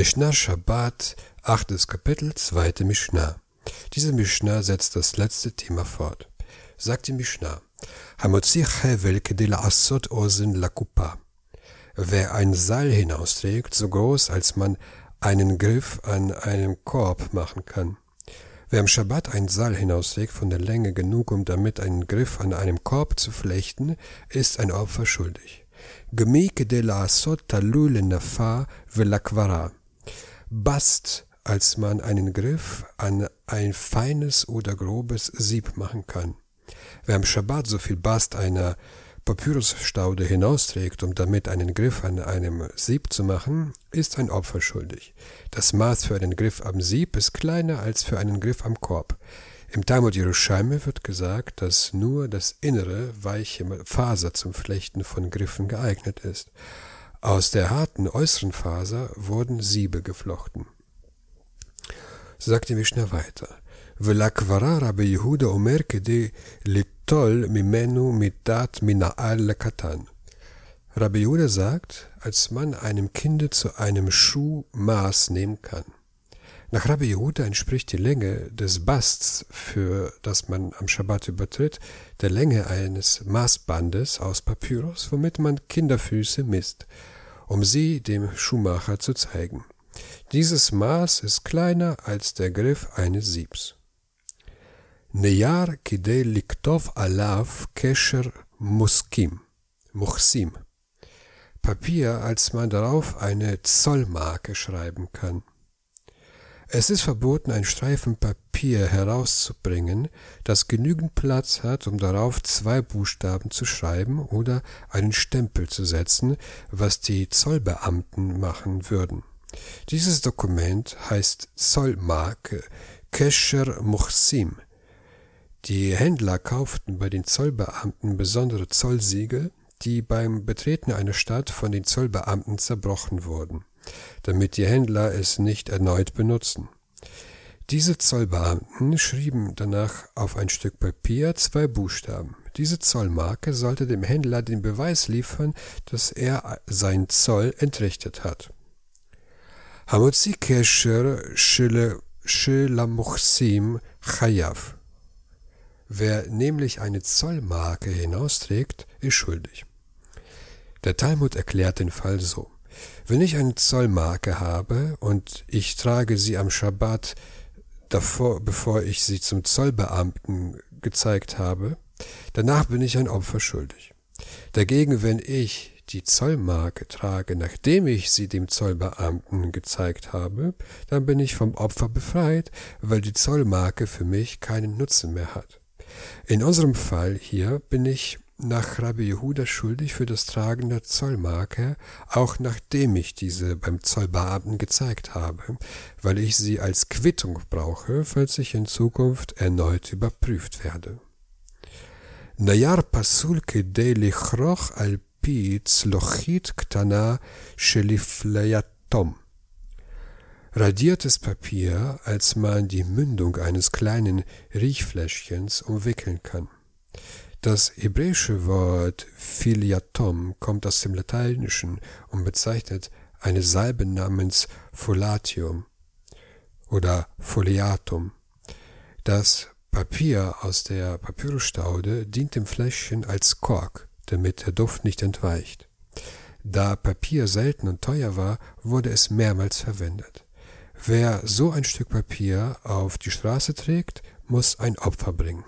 Mishnah Shabbat, achtes Kapitel, zweite Mishnah. Diese Mishnah setzt das letzte Thema fort. Sagt die Mishnah, Hamotzi Hevel kedila asot ozen lakupa. Wer ein Seil hinausträgt, so groß, als man einen Griff an einem Korb machen kann. Wer am Schabbat ein Seil hinausträgt von der Länge genug, um damit einen Griff an einem Korb zu flechten, ist ein Opfer schuldig. Gemi kedela asot talul nafa velakvara bast, als man einen Griff an ein feines oder grobes Sieb machen kann. Wer am Schabbat so viel Bast einer Papyrusstaude hinausträgt, um damit einen Griff an einem Sieb zu machen, ist ein Opfer schuldig. Das Maß für einen Griff am Sieb ist kleiner als für einen Griff am Korb. Im Talmud Jerusalem wird gesagt, dass nur das innere, weiche Faser zum Flechten von Griffen geeignet ist. Aus der harten äußeren Faser wurden Siebe geflochten. So sagt die Mishnah weiter. ולקברה רבי יהודה אומר כדי ליטול ממנו מידת מנעל לקטן. Rabbi Yehuda sagt, als man einem Kinde zu einem Schuh Maß nehmen kann. Nach Rabbi Yehuda entspricht die Länge des Basts, für das man am Schabbat übertritt, der Länge eines Maßbandes aus Papyrus, womit man Kinderfüße misst um sie dem Schuhmacher zu zeigen. Dieses Maß ist kleiner als der Griff eines Siebs. Neyar kidei liktov alav kesher muskim, muchsim. Papier, als man darauf eine Zollmarke schreiben kann. Es ist verboten, ein Streifen Papier herauszubringen, das genügend Platz hat, um darauf zwei Buchstaben zu schreiben oder einen Stempel zu setzen, was die Zollbeamten machen würden. Dieses Dokument heißt Zollmarke Kesher Muhsim. Die Händler kauften bei den Zollbeamten besondere Zollsiegel, die beim Betreten einer Stadt von den Zollbeamten zerbrochen wurden damit die Händler es nicht erneut benutzen. Diese Zollbeamten schrieben danach auf ein Stück Papier zwei Buchstaben. Diese Zollmarke sollte dem Händler den Beweis liefern, dass er sein Zoll entrichtet hat. Hamotzi Kesher Shelamuchsim Chayav. Wer nämlich eine Zollmarke hinausträgt, ist schuldig. Der Talmud erklärt den Fall so. Wenn ich eine Zollmarke habe und ich trage sie am Schabbat davor, bevor ich sie zum Zollbeamten gezeigt habe, danach bin ich ein Opfer schuldig. Dagegen, wenn ich die Zollmarke trage, nachdem ich sie dem Zollbeamten gezeigt habe, dann bin ich vom Opfer befreit, weil die Zollmarke für mich keinen Nutzen mehr hat. In unserem Fall hier bin ich nach Rabbi Jehuda schuldig für das Tragen der Zollmarke, auch nachdem ich diese beim Zollbeamten gezeigt habe, weil ich sie als Quittung brauche, falls ich in Zukunft erneut überprüft werde. Nayar pasul kedei lichroch al pi tzlochit ktana shelifleyatom. Radiertes Papier, als man die Mündung eines kleinen Riechfläschchens umwickeln kann. Das hebräische Wort Filiatom kommt aus dem Lateinischen und bezeichnet eine Salbe namens Folatium oder Foliatum. Das Papier aus der Papyrusstaude dient dem Fläschchen als Kork, damit der Duft nicht entweicht. Da Papier selten und teuer war, wurde es mehrmals verwendet. Wer so ein Stück Papier auf die Straße trägt, muss ein Opfer bringen.